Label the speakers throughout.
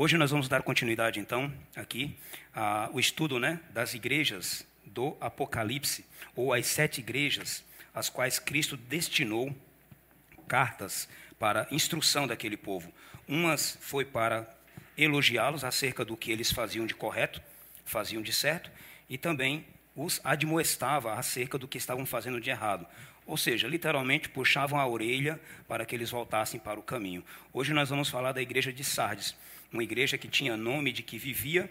Speaker 1: Hoje nós vamos dar continuidade, então, aqui, ao estudo né, das igrejas do Apocalipse, ou as sete igrejas às quais Cristo destinou cartas para instrução daquele povo. Umas foi para elogiá-los acerca do que eles faziam de correto, faziam de certo, e também os admoestava acerca do que estavam fazendo de errado. Ou seja, literalmente puxavam a orelha para que eles voltassem para o caminho. Hoje nós vamos falar da igreja de Sardes uma igreja que tinha nome de que vivia,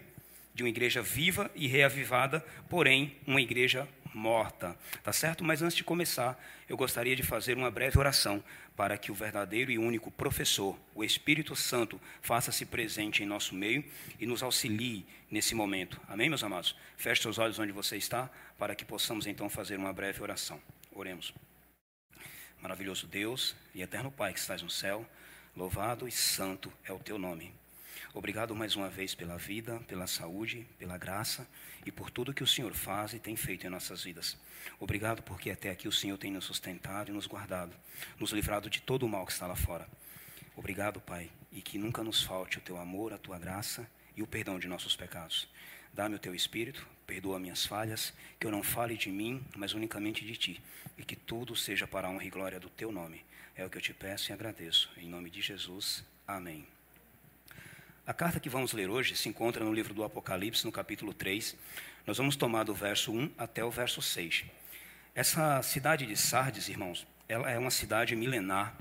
Speaker 1: de uma igreja viva e reavivada, porém uma igreja morta. Tá certo? Mas antes de começar, eu gostaria de fazer uma breve oração para que o verdadeiro e único professor, o Espírito Santo, faça-se presente em nosso meio e nos auxilie nesse momento. Amém, meus amados? Feche seus olhos onde você está, para que possamos então fazer uma breve oração. Oremos. Maravilhoso Deus e eterno Pai que estás no céu, louvado e santo é o teu nome. Obrigado mais uma vez pela vida, pela saúde, pela graça e por tudo que o Senhor faz e tem feito em nossas vidas. Obrigado porque até aqui o Senhor tem nos sustentado e nos guardado, nos livrado de todo o mal que está lá fora. Obrigado, Pai, e que nunca nos falte o teu amor, a tua graça e o perdão de nossos pecados. Dá-me o teu espírito, perdoa minhas falhas, que eu não fale de mim, mas unicamente de ti, e que tudo seja para a honra e glória do teu nome. É o que eu te peço e agradeço. Em nome de Jesus. Amém. A carta que vamos ler hoje se encontra no livro do Apocalipse, no capítulo 3. Nós vamos tomar do verso 1 até o verso 6. Essa cidade de Sardes, irmãos, ela é uma cidade milenar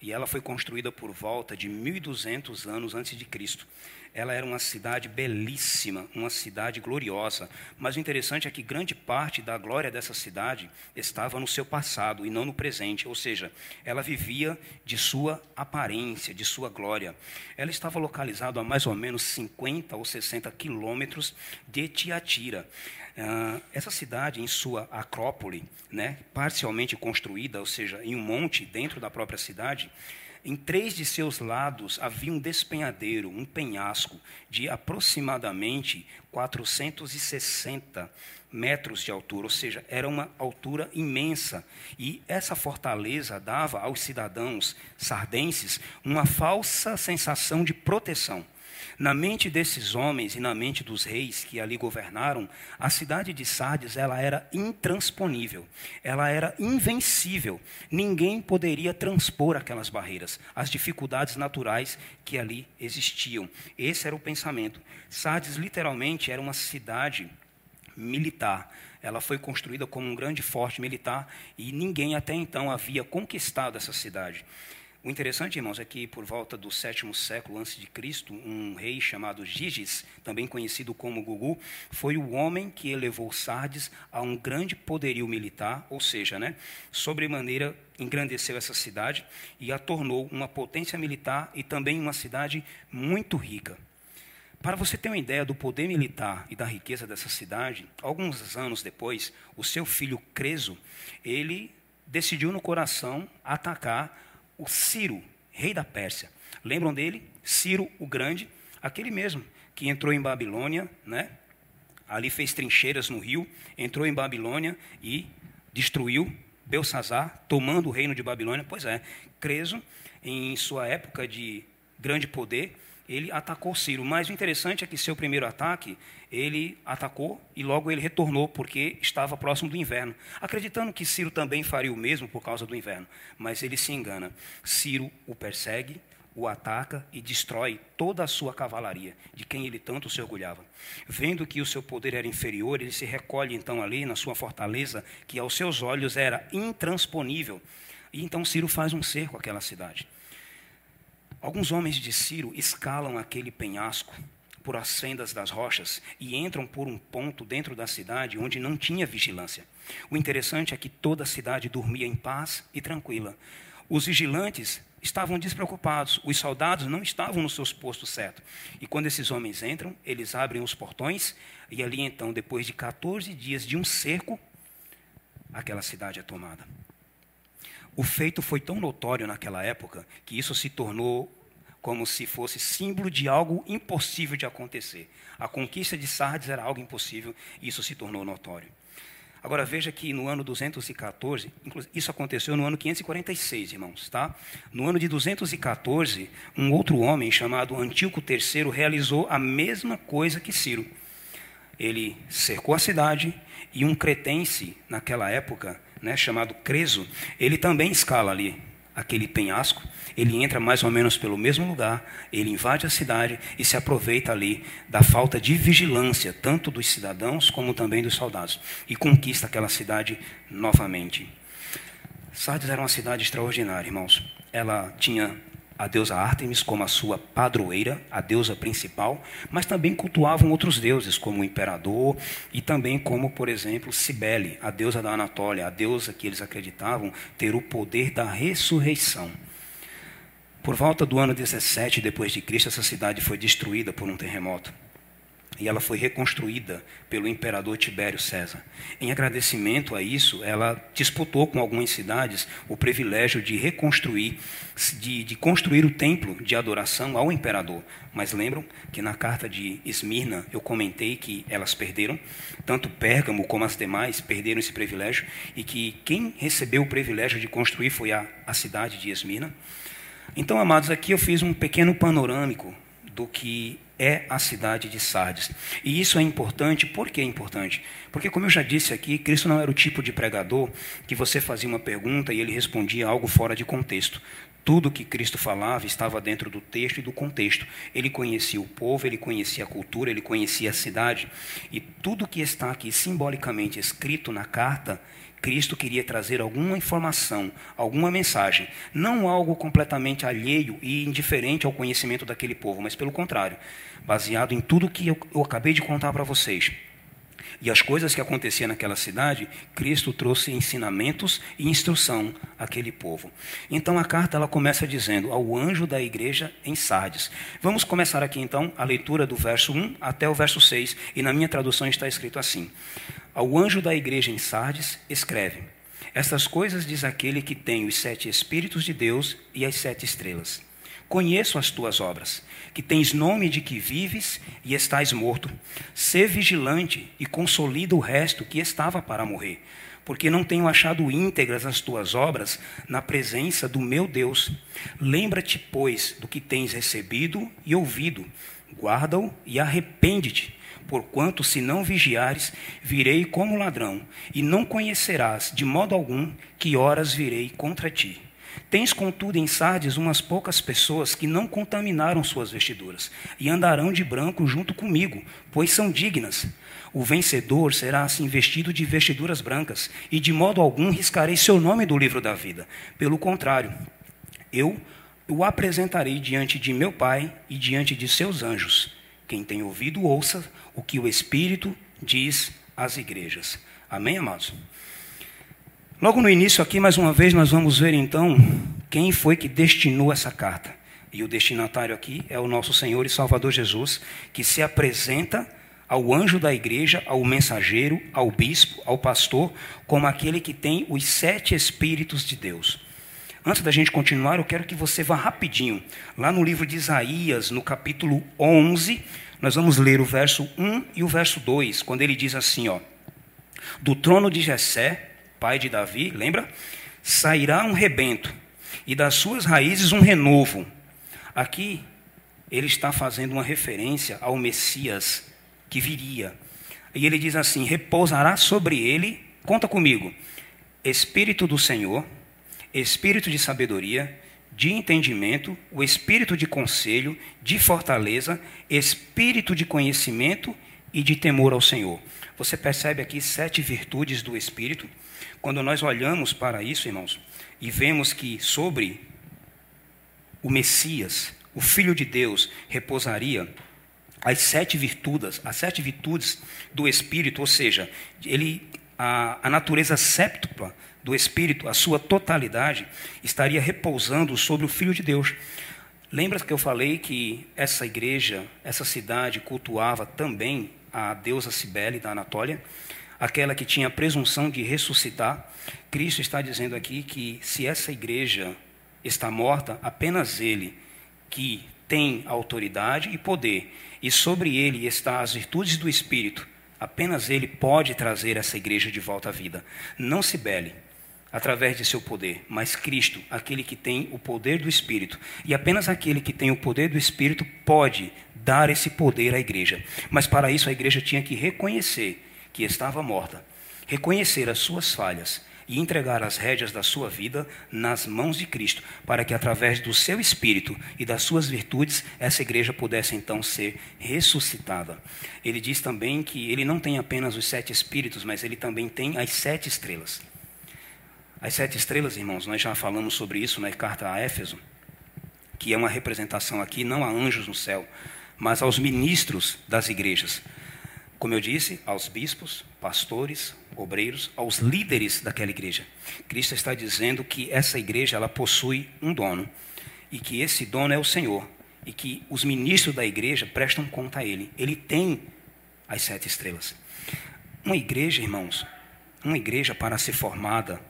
Speaker 1: e ela foi construída por volta de 1200 anos antes de Cristo. Ela era uma cidade belíssima, uma cidade gloriosa. Mas o interessante é que grande parte da glória dessa cidade estava no seu passado e não no presente. Ou seja, ela vivia de sua aparência, de sua glória. Ela estava localizada a mais ou menos 50 ou 60 quilômetros de Tiatira. Uh, essa cidade, em sua acrópole, né, parcialmente construída, ou seja, em um monte dentro da própria cidade, em três de seus lados havia um despenhadeiro, um penhasco, de aproximadamente 460 metros de altura, ou seja, era uma altura imensa. E essa fortaleza dava aos cidadãos sardenses uma falsa sensação de proteção. Na mente desses homens e na mente dos reis que ali governaram, a cidade de Sardes ela era intransponível, ela era invencível. Ninguém poderia transpor aquelas barreiras, as dificuldades naturais que ali existiam. Esse era o pensamento. Sardes literalmente era uma cidade militar. Ela foi construída como um grande forte militar e ninguém até então havia conquistado essa cidade. O interessante, irmãos, é que por volta do sétimo século antes de Cristo, um rei chamado Giges, também conhecido como Gugu, foi o homem que elevou Sardes a um grande poderio militar, ou seja, né, sobremaneira engrandeceu essa cidade e a tornou uma potência militar e também uma cidade muito rica. Para você ter uma ideia do poder militar e da riqueza dessa cidade, alguns anos depois, o seu filho Creso, ele decidiu no coração atacar o Ciro, rei da Pérsia. Lembram dele? Ciro o Grande, aquele mesmo que entrou em Babilônia, né? Ali fez trincheiras no rio, entrou em Babilônia e destruiu Belsazar, tomando o reino de Babilônia. Pois é, Creso, em sua época de grande poder, ele atacou Ciro. Mas o interessante é que seu primeiro ataque, ele atacou e logo ele retornou, porque estava próximo do inverno, acreditando que Ciro também faria o mesmo por causa do inverno. Mas ele se engana. Ciro o persegue, o ataca e destrói toda a sua cavalaria, de quem ele tanto se orgulhava. Vendo que o seu poder era inferior, ele se recolhe então ali na sua fortaleza, que aos seus olhos era intransponível. E então Ciro faz um cerco àquela cidade. Alguns homens de Ciro escalam aquele penhasco por as fendas das rochas e entram por um ponto dentro da cidade onde não tinha vigilância. O interessante é que toda a cidade dormia em paz e tranquila. Os vigilantes estavam despreocupados, os soldados não estavam nos seus postos certos. E quando esses homens entram, eles abrem os portões e ali então, depois de 14 dias de um cerco, aquela cidade é tomada. O feito foi tão notório naquela época que isso se tornou como se fosse símbolo de algo impossível de acontecer. A conquista de Sardes era algo impossível e isso se tornou notório. Agora veja que no ano 214, isso aconteceu no ano 546, irmãos, tá? No ano de 214, um outro homem chamado Antíoco III realizou a mesma coisa que Ciro. Ele cercou a cidade e um cretense naquela época, né, chamado Creso, ele também escala ali aquele penhasco ele entra mais ou menos pelo mesmo lugar, ele invade a cidade e se aproveita ali da falta de vigilância, tanto dos cidadãos como também dos soldados, e conquista aquela cidade novamente. Sardes era uma cidade extraordinária, irmãos. Ela tinha a deusa Ártemis como a sua padroeira, a deusa principal, mas também cultuavam outros deuses, como o imperador e também como, por exemplo, Cibele, a deusa da Anatólia, a deusa que eles acreditavam ter o poder da ressurreição. Por volta do ano 17 depois de Cristo, essa cidade foi destruída por um terremoto. E ela foi reconstruída pelo imperador Tibério César. Em agradecimento a isso, ela disputou com algumas cidades o privilégio de reconstruir, de, de construir o templo de adoração ao imperador. Mas lembram que na carta de Esmirna eu comentei que elas perderam, tanto Pérgamo como as demais perderam esse privilégio, e que quem recebeu o privilégio de construir foi a, a cidade de Esmirna. Então, amados, aqui eu fiz um pequeno panorâmico do que é a cidade de Sardes. E isso é importante, por que é importante? Porque, como eu já disse aqui, Cristo não era o tipo de pregador que você fazia uma pergunta e ele respondia algo fora de contexto. Tudo que Cristo falava estava dentro do texto e do contexto. Ele conhecia o povo, ele conhecia a cultura, ele conhecia a cidade. E tudo que está aqui simbolicamente escrito na carta Cristo queria trazer alguma informação, alguma mensagem, não algo completamente alheio e indiferente ao conhecimento daquele povo, mas pelo contrário, baseado em tudo que eu, eu acabei de contar para vocês. E as coisas que aconteciam naquela cidade, Cristo trouxe ensinamentos e instrução àquele povo. Então a carta ela começa dizendo ao anjo da igreja em Sardes. Vamos começar aqui então a leitura do verso 1 até o verso 6, e na minha tradução está escrito assim: ao anjo da igreja em Sardes, escreve: Estas coisas diz aquele que tem os sete Espíritos de Deus e as sete estrelas. Conheço as tuas obras, que tens nome de que vives e estás morto. Sê vigilante e consolida o resto que estava para morrer, porque não tenho achado íntegras as tuas obras na presença do meu Deus. Lembra-te, pois, do que tens recebido e ouvido, guarda-o e arrepende-te. Porquanto, se não vigiares, virei como ladrão, e não conhecerás de modo algum que horas virei contra ti. Tens, contudo, em Sardes umas poucas pessoas que não contaminaram suas vestiduras, e andarão de branco junto comigo, pois são dignas. O vencedor será assim vestido de vestiduras brancas, e de modo algum riscarei seu nome do livro da vida. Pelo contrário, eu o apresentarei diante de meu Pai e diante de seus anjos. Quem tem ouvido, ouça o que o Espírito diz às igrejas. Amém, amados? Logo no início, aqui, mais uma vez, nós vamos ver então quem foi que destinou essa carta. E o destinatário aqui é o nosso Senhor e Salvador Jesus, que se apresenta ao anjo da igreja, ao mensageiro, ao bispo, ao pastor, como aquele que tem os sete Espíritos de Deus. Antes da gente continuar, eu quero que você vá rapidinho, lá no livro de Isaías, no capítulo 11, nós vamos ler o verso 1 e o verso 2, quando ele diz assim, ó: Do trono de Jessé, pai de Davi, lembra? Sairá um rebento, e das suas raízes um renovo. Aqui ele está fazendo uma referência ao Messias que viria. E ele diz assim: repousará sobre ele, conta comigo, Espírito do Senhor, espírito de sabedoria, de entendimento, o espírito de conselho, de fortaleza, espírito de conhecimento e de temor ao Senhor. Você percebe aqui sete virtudes do espírito. Quando nós olhamos para isso, irmãos, e vemos que sobre o Messias, o Filho de Deus, repousaria as sete virtudes, as sete virtudes do Espírito, ou seja, ele a, a natureza séptupla do Espírito, a sua totalidade, estaria repousando sobre o Filho de Deus. Lembra que eu falei que essa igreja, essa cidade cultuava também a deusa Cibele da Anatólia, aquela que tinha a presunção de ressuscitar? Cristo está dizendo aqui que se essa igreja está morta, apenas ele que tem autoridade e poder, e sobre ele está as virtudes do Espírito, Apenas Ele pode trazer essa igreja de volta à vida. Não se bele através de seu poder, mas Cristo, aquele que tem o poder do Espírito. E apenas aquele que tem o poder do Espírito pode dar esse poder à igreja. Mas para isso a igreja tinha que reconhecer que estava morta, reconhecer as suas falhas e entregar as rédeas da sua vida nas mãos de Cristo, para que através do seu espírito e das suas virtudes essa igreja pudesse então ser ressuscitada. Ele diz também que ele não tem apenas os sete espíritos, mas ele também tem as sete estrelas. As sete estrelas, irmãos, nós já falamos sobre isso na carta a Éfeso, que é uma representação aqui não a anjos no céu, mas aos ministros das igrejas. Como eu disse, aos bispos, pastores, obreiros, aos líderes daquela igreja. Cristo está dizendo que essa igreja ela possui um dono e que esse dono é o Senhor e que os ministros da igreja prestam conta a ele. Ele tem as sete estrelas. Uma igreja, irmãos, uma igreja para ser formada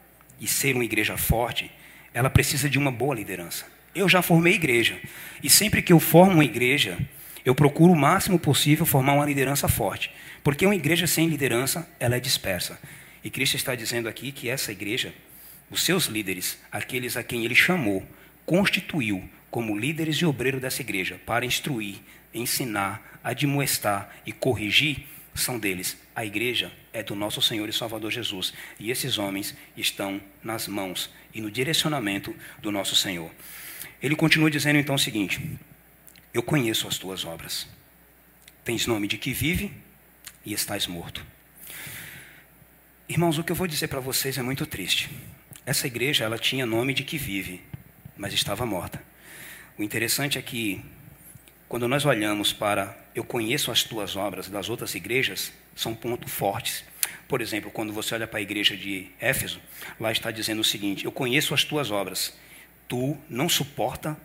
Speaker 1: e ser uma igreja forte, ela precisa de uma boa liderança. Eu já formei igreja e sempre que eu formo uma igreja, eu procuro o máximo possível formar uma liderança forte, porque uma igreja sem liderança, ela é dispersa. E Cristo está dizendo aqui que essa igreja, os seus líderes, aqueles a quem ele chamou, constituiu como líderes e obreiros dessa igreja para instruir, ensinar, admoestar e corrigir, são deles. A igreja é do nosso Senhor e Salvador Jesus, e esses homens estão nas mãos e no direcionamento do nosso Senhor. Ele continua dizendo então o seguinte: eu conheço as tuas obras. Tens nome de que vive e estás morto. Irmãos, o que eu vou dizer para vocês é muito triste. Essa igreja, ela tinha nome de que vive, mas estava morta. O interessante é que, quando nós olhamos para eu conheço as tuas obras das outras igrejas, são pontos fortes. Por exemplo, quando você olha para a igreja de Éfeso, lá está dizendo o seguinte: Eu conheço as tuas obras, tu não suporta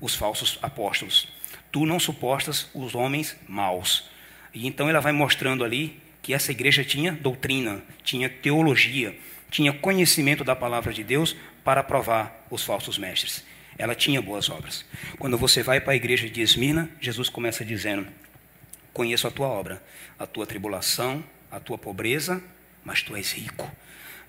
Speaker 1: os falsos apóstolos. Tu não suportas os homens maus. E então ela vai mostrando ali que essa igreja tinha doutrina, tinha teologia, tinha conhecimento da palavra de Deus para provar os falsos mestres. Ela tinha boas obras. Quando você vai para a igreja de Esmina, Jesus começa dizendo: Conheço a tua obra, a tua tribulação, a tua pobreza, mas tu és rico.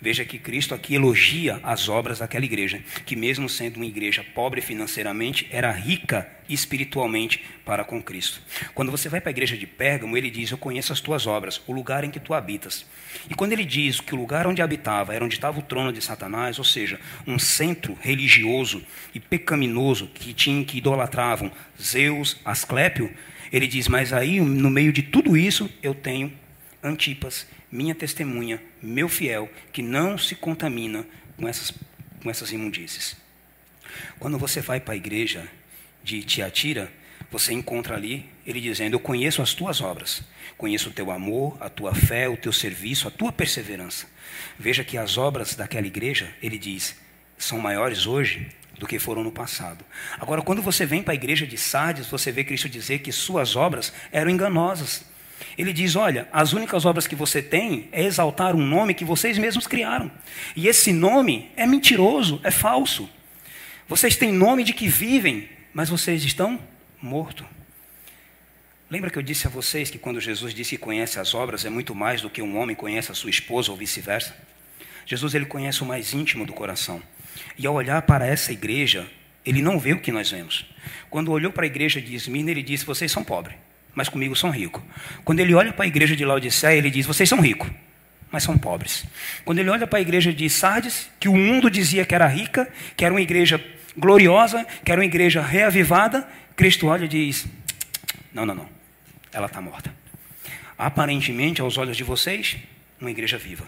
Speaker 1: Veja que Cristo aqui elogia as obras daquela igreja, que mesmo sendo uma igreja pobre financeiramente, era rica espiritualmente para com Cristo. Quando você vai para a igreja de Pérgamo, ele diz: Eu conheço as tuas obras, o lugar em que tu habitas. E quando ele diz que o lugar onde habitava era onde estava o trono de Satanás, ou seja, um centro religioso e pecaminoso que tinha que idolatravam Zeus, Asclépio, ele diz: Mas aí, no meio de tudo isso, eu tenho Antipas minha testemunha, meu fiel, que não se contamina com essas, com essas imundícies. Quando você vai para a igreja de Tiatira, você encontra ali ele dizendo: Eu conheço as tuas obras, conheço o teu amor, a tua fé, o teu serviço, a tua perseverança. Veja que as obras daquela igreja, ele diz, são maiores hoje do que foram no passado. Agora, quando você vem para a igreja de Sardes, você vê Cristo dizer que suas obras eram enganosas. Ele diz: Olha, as únicas obras que você tem é exaltar um nome que vocês mesmos criaram. E esse nome é mentiroso, é falso. Vocês têm nome de que vivem, mas vocês estão mortos. Lembra que eu disse a vocês que quando Jesus disse que conhece as obras é muito mais do que um homem conhece a sua esposa ou vice-versa? Jesus ele conhece o mais íntimo do coração. E ao olhar para essa igreja, ele não vê o que nós vemos. Quando olhou para a igreja de Esmirna, ele disse: Vocês são pobres mas comigo são ricos. Quando ele olha para a igreja de Laodiceia, ele diz: Vocês são ricos, mas são pobres. Quando ele olha para a igreja de Sardes, que o mundo dizia que era rica, que era uma igreja gloriosa, que era uma igreja reavivada, Cristo olha e diz: Não, não, não, ela está morta. Aparentemente, aos olhos de vocês, uma igreja viva.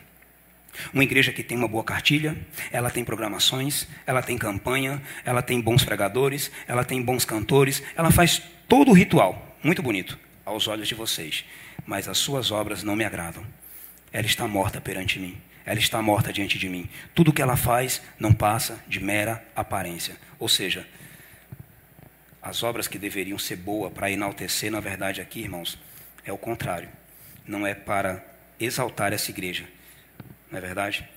Speaker 1: Uma igreja que tem uma boa cartilha, ela tem programações, ela tem campanha, ela tem bons pregadores, ela tem bons cantores, ela faz todo o ritual muito bonito aos olhos de vocês, mas as suas obras não me agradam. Ela está morta perante mim. Ela está morta diante de mim. Tudo que ela faz não passa de mera aparência. Ou seja, as obras que deveriam ser boas para enaltecer, na verdade, aqui, irmãos, é o contrário. Não é para exaltar essa igreja. Não é verdade?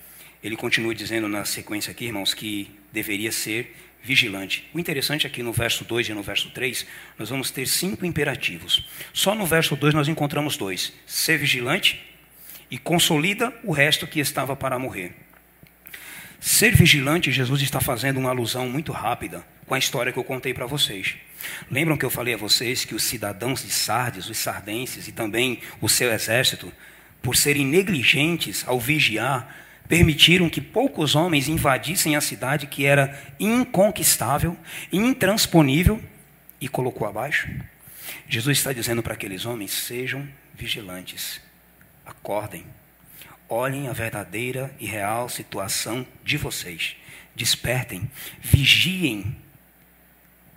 Speaker 1: Ele continua dizendo na sequência aqui, irmãos, que deveria ser vigilante. O interessante é que no verso 2 e no verso 3, nós vamos ter cinco imperativos. Só no verso 2 nós encontramos dois: ser vigilante e consolida o resto que estava para morrer. Ser vigilante, Jesus está fazendo uma alusão muito rápida com a história que eu contei para vocês. Lembram que eu falei a vocês que os cidadãos de Sardes, os sardenses e também o seu exército, por serem negligentes ao vigiar, permitiram que poucos homens invadissem a cidade que era inconquistável, intransponível e colocou abaixo? Jesus está dizendo para aqueles homens: sejam vigilantes, acordem, olhem a verdadeira e real situação de vocês, despertem, vigiem.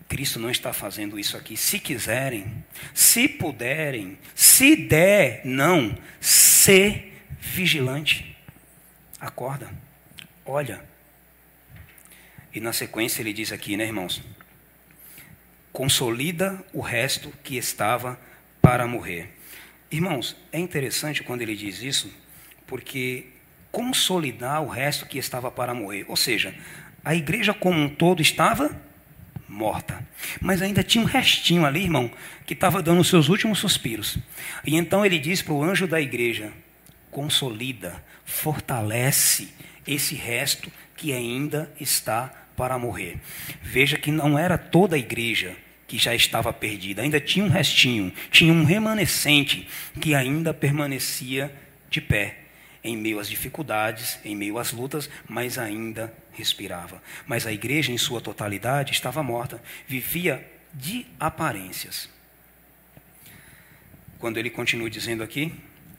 Speaker 1: Cristo não está fazendo isso aqui. Se quiserem, se puderem, se der, não, ser vigilante. Acorda, olha. E na sequência ele diz aqui, né, irmãos? Consolida o resto que estava para morrer. Irmãos, é interessante quando ele diz isso, porque consolidar o resto que estava para morrer, ou seja, a igreja como um todo estava morta, mas ainda tinha um restinho ali, irmão, que estava dando os seus últimos suspiros. E então ele diz para o anjo da igreja: consolida, fortalece esse resto que ainda está para morrer. Veja que não era toda a igreja que já estava perdida, ainda tinha um restinho, tinha um remanescente que ainda permanecia de pé, em meio às dificuldades, em meio às lutas, mas ainda respirava. Mas a igreja, em sua totalidade, estava morta, vivia de aparências. Quando ele continua dizendo aqui,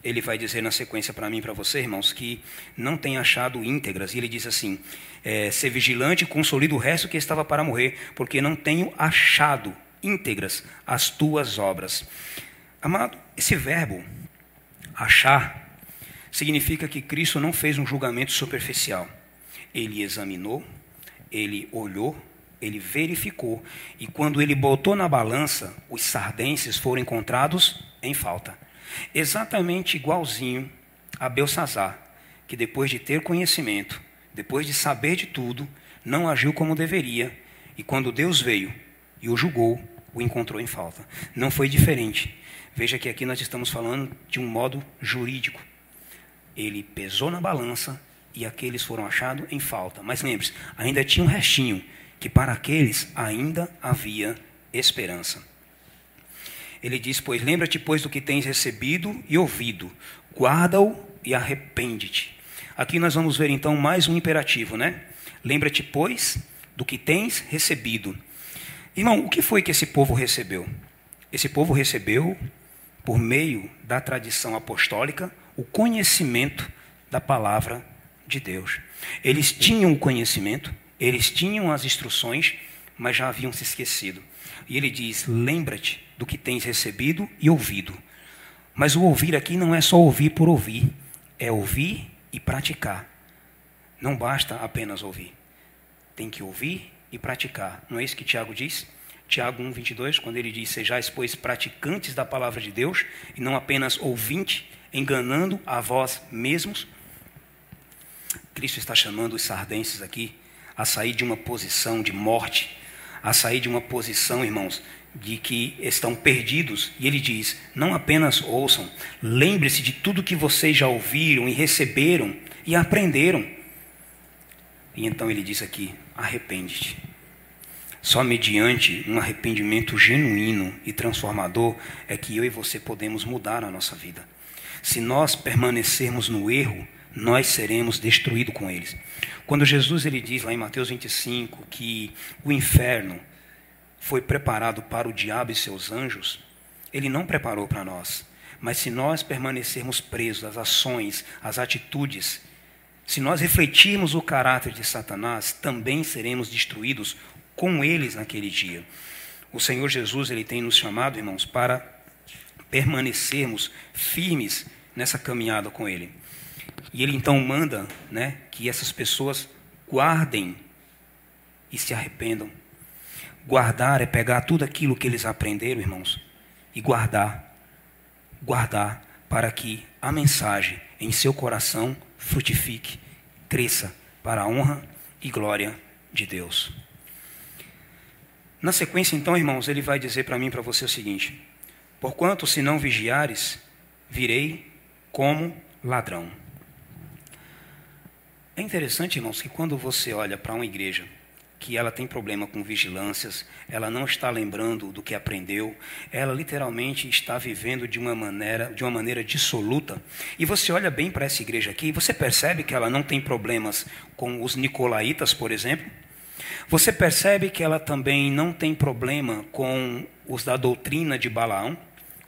Speaker 1: ele vai dizer na sequência para mim e para você, irmãos, que não tem achado íntegras. E ele diz assim: é, ser vigilante e consolida o resto que estava para morrer, porque não tenho achado íntegras as tuas obras. Amado, esse verbo, achar, significa que Cristo não fez um julgamento superficial. Ele examinou, ele olhou, ele verificou, e quando ele botou na balança, os sardenses foram encontrados em falta. Exatamente igualzinho a Belsazar, que depois de ter conhecimento, depois de saber de tudo, não agiu como deveria, e quando Deus veio e o julgou, o encontrou em falta. Não foi diferente. Veja que aqui nós estamos falando de um modo jurídico. Ele pesou na balança e aqueles foram achados em falta. Mas lembre-se, ainda tinha um restinho, que para aqueles ainda havia esperança. Ele diz: Pois lembra-te, pois, do que tens recebido e ouvido, guarda-o e arrepende-te. Aqui nós vamos ver então mais um imperativo, né? Lembra-te, pois, do que tens recebido. Irmão, o que foi que esse povo recebeu? Esse povo recebeu, por meio da tradição apostólica, o conhecimento da palavra de Deus. Eles tinham o conhecimento, eles tinham as instruções, mas já haviam se esquecido. E ele diz: Lembra-te do que tens recebido e ouvido. Mas o ouvir aqui não é só ouvir por ouvir, é ouvir e praticar. Não basta apenas ouvir. Tem que ouvir e praticar. Não é isso que Tiago diz? Tiago 1, 22, quando ele diz: Sejais, pois, praticantes da palavra de Deus, e não apenas ouvinte, enganando a vós mesmos. Cristo está chamando os sardenses aqui a sair de uma posição de morte, a sair de uma posição, irmãos, de que estão perdidos. E ele diz: não apenas ouçam, lembre-se de tudo que vocês já ouviram e receberam e aprenderam. E então ele diz aqui: arrepende-te. Só mediante um arrependimento genuíno e transformador é que eu e você podemos mudar a nossa vida. Se nós permanecermos no erro, nós seremos destruídos com eles. Quando Jesus ele diz lá em Mateus 25 que o inferno foi preparado para o diabo e seus anjos, ele não preparou para nós. Mas se nós permanecermos presos às ações, às atitudes, se nós refletirmos o caráter de Satanás, também seremos destruídos com eles naquele dia. O Senhor Jesus, ele tem nos chamado, irmãos, para permanecermos firmes nessa caminhada com ele. E ele então manda, né, que essas pessoas guardem e se arrependam. Guardar é pegar tudo aquilo que eles aprenderam, irmãos, e guardar. Guardar para que a mensagem em seu coração frutifique cresça para a honra e glória de Deus. Na sequência, então, irmãos, ele vai dizer para mim e para você o seguinte: Porquanto, se não vigiares, virei como ladrão. É interessante, irmãos, que quando você olha para uma igreja que ela tem problema com vigilâncias, ela não está lembrando do que aprendeu, ela literalmente está vivendo de uma maneira, de uma maneira dissoluta. E você olha bem para essa igreja aqui, você percebe que ela não tem problemas com os nicolaítas, por exemplo. Você percebe que ela também não tem problema com os da doutrina de Balaão,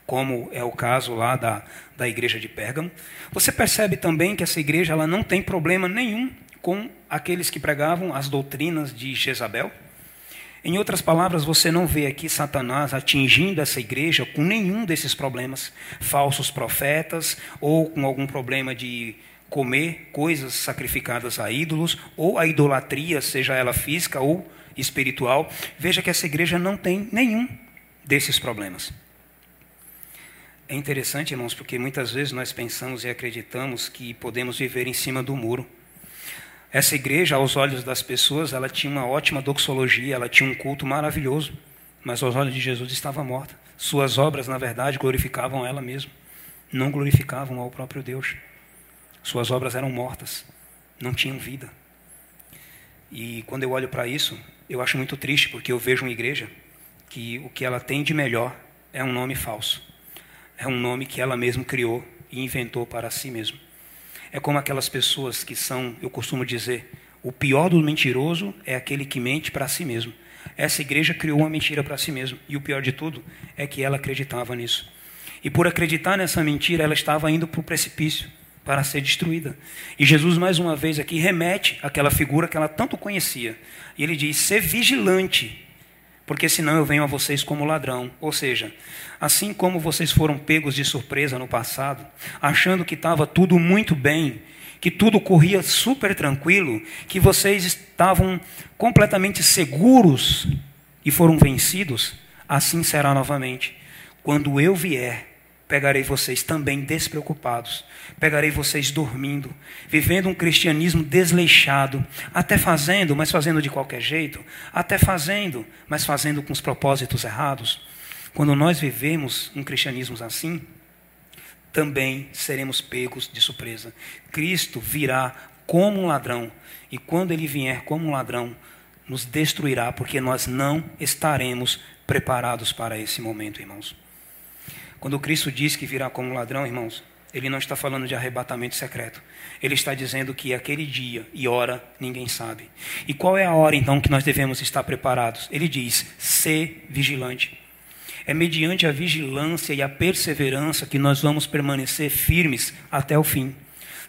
Speaker 1: como é o caso lá da, da igreja de Pérgamo. Você percebe também que essa igreja ela não tem problema nenhum com aqueles que pregavam as doutrinas de Jezabel. Em outras palavras, você não vê aqui Satanás atingindo essa igreja com nenhum desses problemas, falsos profetas, ou com algum problema de comer coisas sacrificadas a ídolos, ou a idolatria, seja ela física ou espiritual. Veja que essa igreja não tem nenhum desses problemas. É interessante, irmãos, porque muitas vezes nós pensamos e acreditamos que podemos viver em cima do muro. Essa igreja, aos olhos das pessoas, ela tinha uma ótima doxologia, ela tinha um culto maravilhoso, mas aos olhos de Jesus estava morta. Suas obras, na verdade, glorificavam ela mesma, não glorificavam ao próprio Deus. Suas obras eram mortas, não tinham vida. E quando eu olho para isso, eu acho muito triste, porque eu vejo uma igreja que o que ela tem de melhor é um nome falso. É um nome que ela mesma criou e inventou para si mesma. É como aquelas pessoas que são, eu costumo dizer, o pior do mentiroso é aquele que mente para si mesmo. Essa igreja criou uma mentira para si mesma. E o pior de tudo é que ela acreditava nisso. E por acreditar nessa mentira, ela estava indo para o precipício para ser destruída. E Jesus, mais uma vez, aqui remete àquela figura que ela tanto conhecia. E ele diz: ser vigilante, porque senão eu venho a vocês como ladrão. Ou seja, Assim como vocês foram pegos de surpresa no passado, achando que estava tudo muito bem, que tudo corria super tranquilo, que vocês estavam completamente seguros e foram vencidos, assim será novamente. Quando eu vier, pegarei vocês também despreocupados, pegarei vocês dormindo, vivendo um cristianismo desleixado, até fazendo, mas fazendo de qualquer jeito, até fazendo, mas fazendo com os propósitos errados. Quando nós vivemos um cristianismo assim, também seremos pegos de surpresa. Cristo virá como um ladrão, e quando ele vier como um ladrão, nos destruirá, porque nós não estaremos preparados para esse momento, irmãos. Quando Cristo diz que virá como ladrão, irmãos, ele não está falando de arrebatamento secreto. Ele está dizendo que aquele dia e hora ninguém sabe. E qual é a hora então que nós devemos estar preparados? Ele diz: ser vigilante. É mediante a vigilância e a perseverança que nós vamos permanecer firmes até o fim.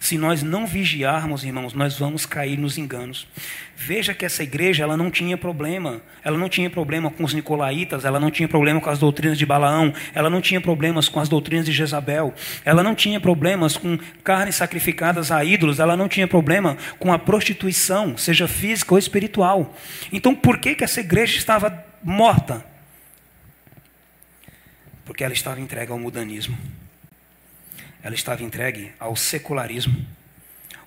Speaker 1: Se nós não vigiarmos, irmãos, nós vamos cair nos enganos. Veja que essa igreja, ela não tinha problema. Ela não tinha problema com os nicolaítas, ela não tinha problema com as doutrinas de Balaão, ela não tinha problemas com as doutrinas de Jezabel, ela não tinha problemas com carnes sacrificadas a ídolos, ela não tinha problema com a prostituição, seja física ou espiritual. Então, por que que essa igreja estava morta? Porque ela estava entregue ao mudanismo. Ela estava entregue ao secularismo.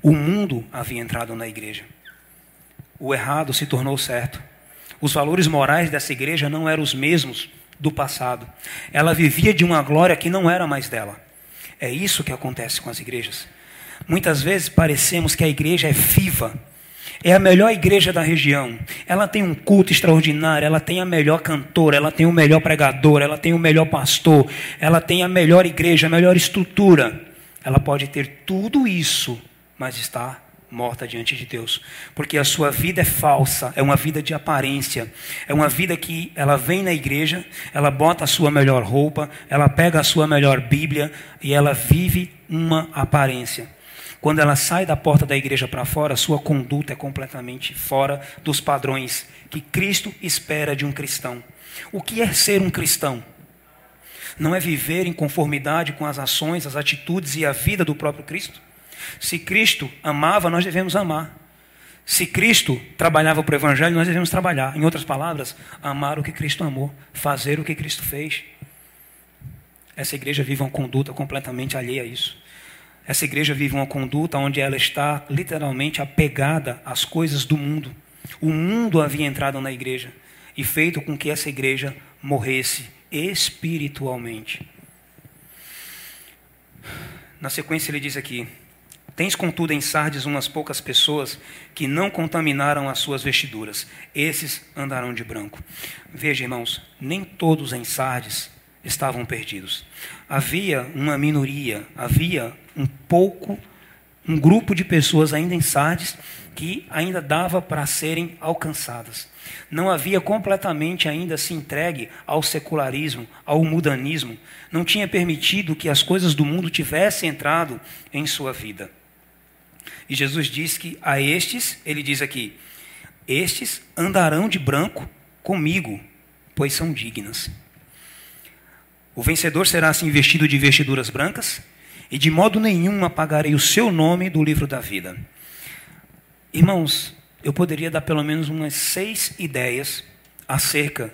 Speaker 1: O mundo havia entrado na igreja. O errado se tornou certo. Os valores morais dessa igreja não eram os mesmos do passado. Ela vivia de uma glória que não era mais dela. É isso que acontece com as igrejas. Muitas vezes parecemos que a igreja é viva, é a melhor igreja da região. Ela tem um culto extraordinário, ela tem a melhor cantora, ela tem o melhor pregador, ela tem o melhor pastor, ela tem a melhor igreja, a melhor estrutura. Ela pode ter tudo isso, mas está morta diante de Deus, porque a sua vida é falsa, é uma vida de aparência, é uma vida que ela vem na igreja, ela bota a sua melhor roupa, ela pega a sua melhor Bíblia e ela vive uma aparência. Quando ela sai da porta da igreja para fora, sua conduta é completamente fora dos padrões que Cristo espera de um cristão. O que é ser um cristão? Não é viver em conformidade com as ações, as atitudes e a vida do próprio Cristo? Se Cristo amava, nós devemos amar. Se Cristo trabalhava para o Evangelho, nós devemos trabalhar. Em outras palavras, amar o que Cristo amou, fazer o que Cristo fez. Essa igreja vive uma conduta completamente alheia a isso. Essa igreja vive uma conduta onde ela está literalmente apegada às coisas do mundo. O mundo havia entrado na igreja e feito com que essa igreja morresse espiritualmente. Na sequência, ele diz aqui: Tens, contudo, em Sardes umas poucas pessoas que não contaminaram as suas vestiduras. Esses andarão de branco. Veja, irmãos, nem todos em Sardes estavam perdidos. Havia uma minoria, havia um pouco, um grupo de pessoas ainda em Sardes que ainda dava para serem alcançadas. Não havia completamente ainda se entregue ao secularismo, ao mudanismo. Não tinha permitido que as coisas do mundo tivessem entrado em sua vida. E Jesus diz que a estes, ele diz aqui, estes andarão de branco comigo, pois são dignas. O vencedor será assim vestido de vestiduras brancas, e de modo nenhum apagarei o seu nome do livro da vida. Irmãos, eu poderia dar pelo menos umas seis ideias acerca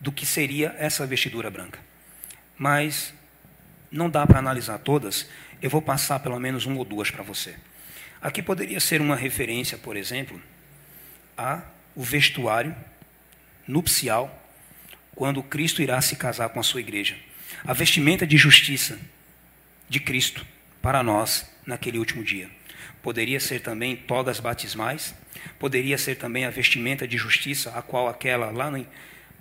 Speaker 1: do que seria essa vestidura branca. Mas não dá para analisar todas, eu vou passar pelo menos uma ou duas para você. Aqui poderia ser uma referência, por exemplo, a o vestuário nupcial quando Cristo irá se casar com a sua igreja a vestimenta de justiça de Cristo para nós naquele último dia. Poderia ser também togas batismais, poderia ser também a vestimenta de justiça, a qual aquela lá no,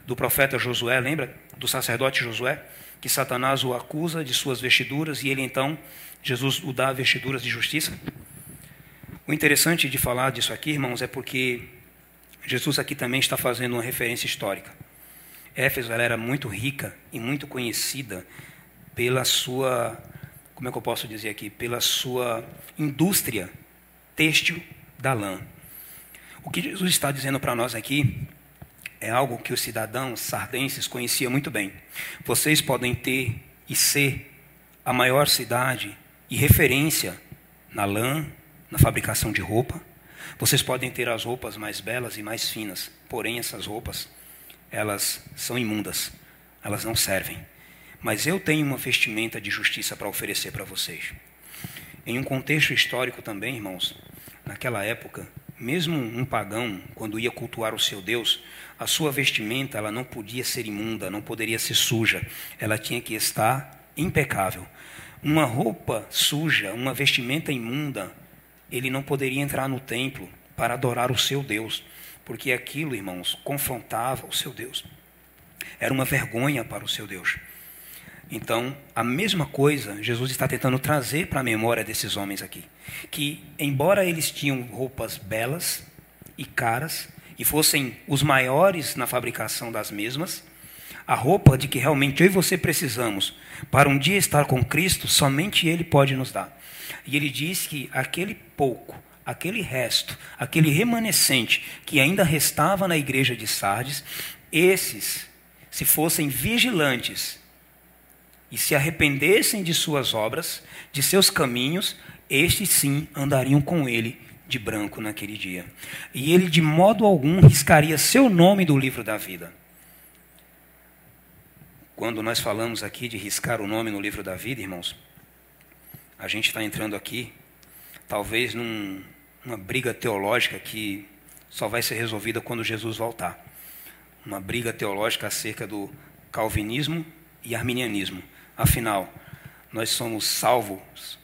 Speaker 1: do profeta Josué, lembra? Do sacerdote Josué, que Satanás o acusa de suas vestiduras e ele então, Jesus o dá vestiduras de justiça. O interessante de falar disso aqui, irmãos, é porque Jesus aqui também está fazendo uma referência histórica. Éfeso era muito rica e muito conhecida pela sua, como é que eu posso dizer aqui, pela sua indústria têxtil da lã. O que Jesus está dizendo para nós aqui é algo que os cidadãos sardenses conheciam muito bem. Vocês podem ter e ser a maior cidade e referência na lã, na fabricação de roupa. Vocês podem ter as roupas mais belas e mais finas, porém essas roupas elas são imundas, elas não servem. Mas eu tenho uma vestimenta de justiça para oferecer para vocês. Em um contexto histórico também, irmãos, naquela época, mesmo um pagão, quando ia cultuar o seu Deus, a sua vestimenta ela não podia ser imunda, não poderia ser suja, ela tinha que estar impecável. Uma roupa suja, uma vestimenta imunda, ele não poderia entrar no templo para adorar o seu Deus porque aquilo, irmãos, confrontava o seu Deus. Era uma vergonha para o seu Deus. Então, a mesma coisa Jesus está tentando trazer para a memória desses homens aqui. Que, embora eles tinham roupas belas e caras, e fossem os maiores na fabricação das mesmas, a roupa de que realmente eu e você precisamos para um dia estar com Cristo, somente Ele pode nos dar. E ele diz que aquele pouco aquele resto, aquele remanescente que ainda restava na igreja de Sardes, esses, se fossem vigilantes e se arrependessem de suas obras, de seus caminhos, estes sim andariam com ele de branco naquele dia. E ele de modo algum riscaria seu nome do livro da vida. Quando nós falamos aqui de riscar o nome no livro da vida, irmãos, a gente está entrando aqui, talvez num, uma briga teológica que só vai ser resolvida quando Jesus voltar. Uma briga teológica acerca do calvinismo e arminianismo. Afinal, nós somos salvos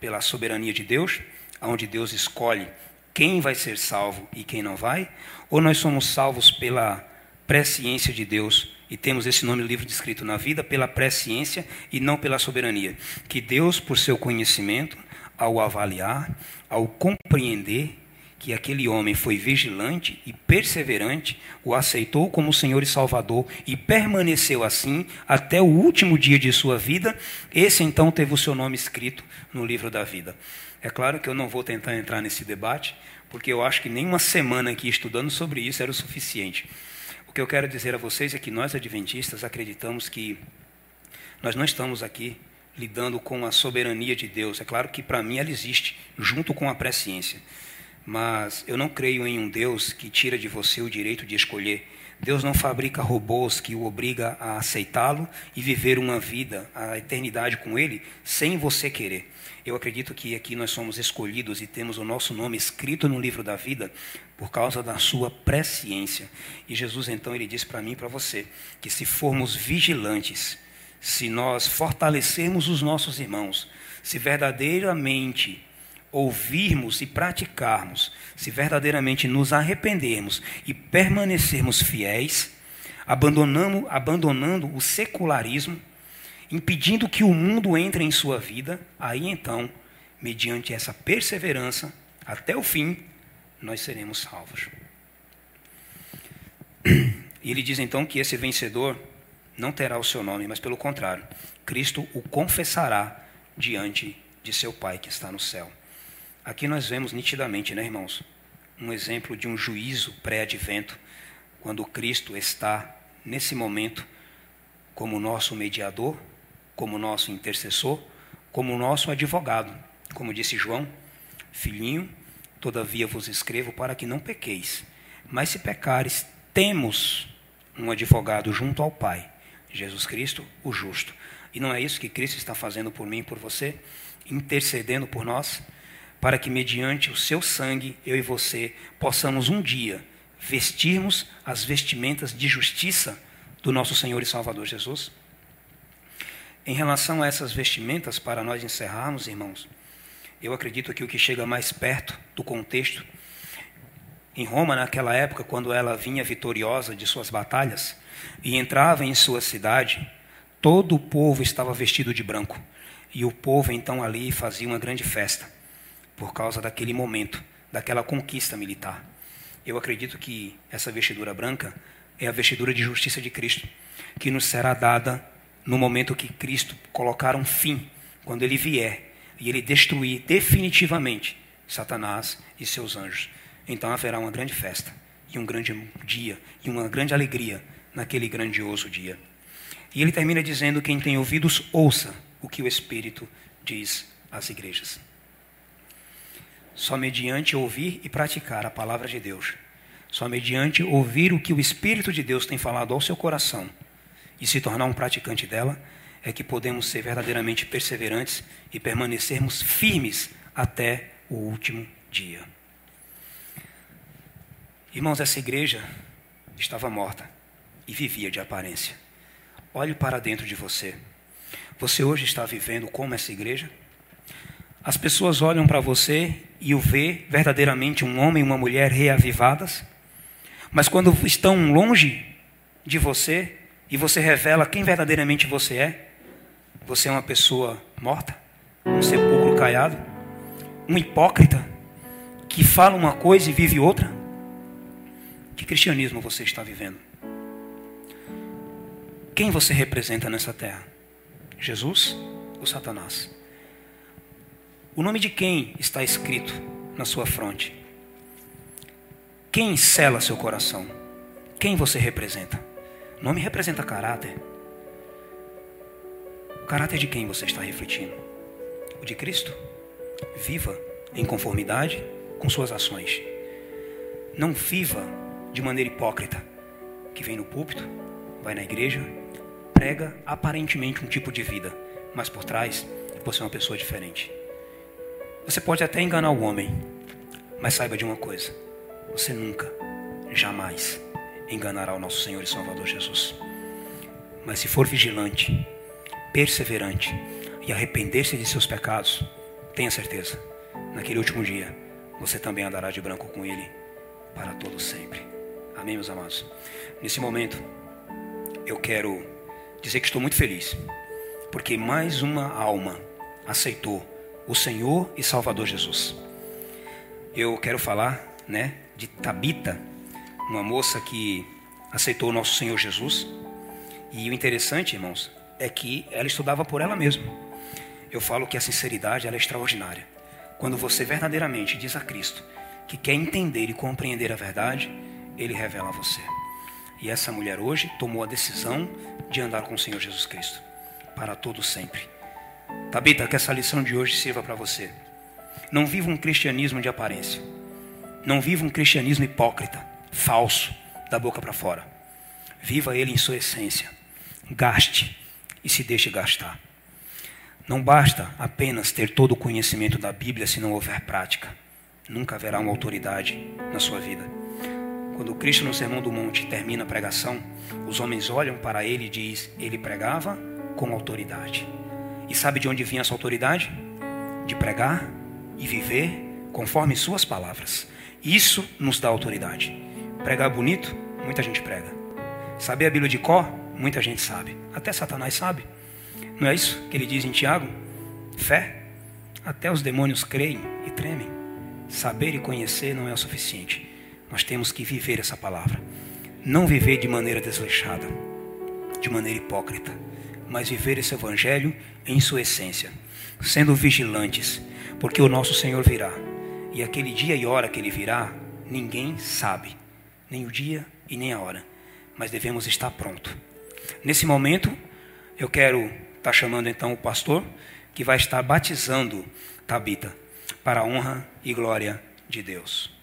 Speaker 1: pela soberania de Deus, onde Deus escolhe quem vai ser salvo e quem não vai, ou nós somos salvos pela presciência de Deus e temos esse nome livre descrito na vida pela presciência e não pela soberania. Que Deus, por seu conhecimento, ao avaliar, ao compreender que aquele homem foi vigilante e perseverante, o aceitou como Senhor e Salvador e permaneceu assim até o último dia de sua vida, esse então teve o seu nome escrito no livro da vida. É claro que eu não vou tentar entrar nesse debate, porque eu acho que nem uma semana aqui estudando sobre isso era o suficiente. O que eu quero dizer a vocês é que nós adventistas acreditamos que nós não estamos aqui lidando com a soberania de Deus. É claro que para mim ela existe, junto com a presciência. Mas eu não creio em um Deus que tira de você o direito de escolher. Deus não fabrica robôs que o obriga a aceitá-lo e viver uma vida, a eternidade com ele, sem você querer. Eu acredito que aqui nós somos escolhidos e temos o nosso nome escrito no livro da vida por causa da sua presciência. E Jesus então ele diz para mim e para você que se formos vigilantes, se nós fortalecermos os nossos irmãos, se verdadeiramente ouvirmos e praticarmos, se verdadeiramente nos arrependermos e permanecermos fiéis, abandonando, abandonando o secularismo, impedindo que o mundo entre em sua vida, aí então, mediante essa perseverança até o fim, nós seremos salvos. E ele diz então que esse vencedor não terá o seu nome, mas pelo contrário, Cristo o confessará diante de seu Pai que está no céu. Aqui nós vemos nitidamente, né, irmãos, um exemplo de um juízo pré-advento, quando Cristo está, nesse momento, como nosso mediador, como nosso intercessor, como nosso advogado. Como disse João, filhinho, todavia vos escrevo para que não pequeis. Mas se pecares, temos um advogado junto ao Pai, Jesus Cristo, o justo. E não é isso que Cristo está fazendo por mim e por você? Intercedendo por nós? Para que, mediante o seu sangue, eu e você possamos um dia vestirmos as vestimentas de justiça do nosso Senhor e Salvador Jesus? Em relação a essas vestimentas, para nós encerrarmos, irmãos, eu acredito que o que chega mais perto do contexto, em Roma, naquela época, quando ela vinha vitoriosa de suas batalhas e entrava em sua cidade, todo o povo estava vestido de branco. E o povo então ali fazia uma grande festa por causa daquele momento, daquela conquista militar. Eu acredito que essa vestidura branca é a vestidura de justiça de Cristo, que nos será dada no momento que Cristo colocar um fim, quando ele vier e ele destruir definitivamente Satanás e seus anjos. Então haverá uma grande festa e um grande dia e uma grande alegria naquele grandioso dia. E ele termina dizendo: quem tem ouvidos, ouça o que o Espírito diz às igrejas. Só mediante ouvir e praticar a palavra de Deus, só mediante ouvir o que o Espírito de Deus tem falado ao seu coração e se tornar um praticante dela, é que podemos ser verdadeiramente perseverantes e permanecermos firmes até o último dia. Irmãos, essa igreja estava morta e vivia de aparência. Olhe para dentro de você. Você hoje está vivendo como essa igreja? As pessoas olham para você e o vê verdadeiramente um homem e uma mulher reavivadas, mas quando estão longe de você e você revela quem verdadeiramente você é, você é uma pessoa morta, um sepulcro caiado, um hipócrita que fala uma coisa e vive outra. Que cristianismo você está vivendo? Quem você representa nessa terra? Jesus ou Satanás? O nome de quem está escrito na sua fronte? Quem cela seu coração? Quem você representa? O nome representa caráter. O caráter de quem você está refletindo? O de Cristo? Viva em conformidade com suas ações. Não viva de maneira hipócrita, que vem no púlpito, vai na igreja, prega aparentemente um tipo de vida, mas por trás você é uma pessoa diferente. Você pode até enganar o homem, mas saiba de uma coisa: você nunca, jamais enganará o nosso Senhor e Salvador Jesus. Mas se for vigilante, perseverante e arrepender-se de seus pecados, tenha certeza, naquele último dia, você também andará de branco com Ele para todo sempre. Amém, meus amados? Nesse momento, eu quero dizer que estou muito feliz, porque mais uma alma aceitou o Senhor e Salvador Jesus. Eu quero falar, né, de Tabita, uma moça que aceitou o nosso Senhor Jesus. E o interessante, irmãos, é que ela estudava por ela mesma. Eu falo que a sinceridade é extraordinária. Quando você verdadeiramente diz a Cristo que quer entender e compreender a verdade, ele revela a você. E essa mulher hoje tomou a decisão de andar com o Senhor Jesus Cristo para todo sempre. Tabita, que essa lição de hoje sirva para você. Não viva um cristianismo de aparência. Não viva um cristianismo hipócrita, falso, da boca para fora. Viva ele em sua essência. Gaste e se deixe gastar. Não basta apenas ter todo o conhecimento da Bíblia se não houver prática. Nunca haverá uma autoridade na sua vida. Quando Cristo no Sermão do Monte termina a pregação, os homens olham para ele e diz: ele pregava com autoridade. E sabe de onde vinha essa autoridade? De pregar e viver conforme suas palavras. Isso nos dá autoridade. Pregar bonito, muita gente prega. Saber a Bíblia de cor, muita gente sabe. Até Satanás sabe. Não é isso que ele diz em Tiago? Fé. Até os demônios creem e tremem. Saber e conhecer não é o suficiente. Nós temos que viver essa palavra. Não viver de maneira desleixada, de maneira hipócrita, mas viver esse evangelho em sua essência, sendo vigilantes, porque o nosso Senhor virá. E aquele dia e hora que ele virá, ninguém sabe, nem o dia e nem a hora mas devemos estar pronto. Nesse momento, eu quero estar tá chamando então o pastor que vai estar batizando Tabita para a honra e glória de Deus.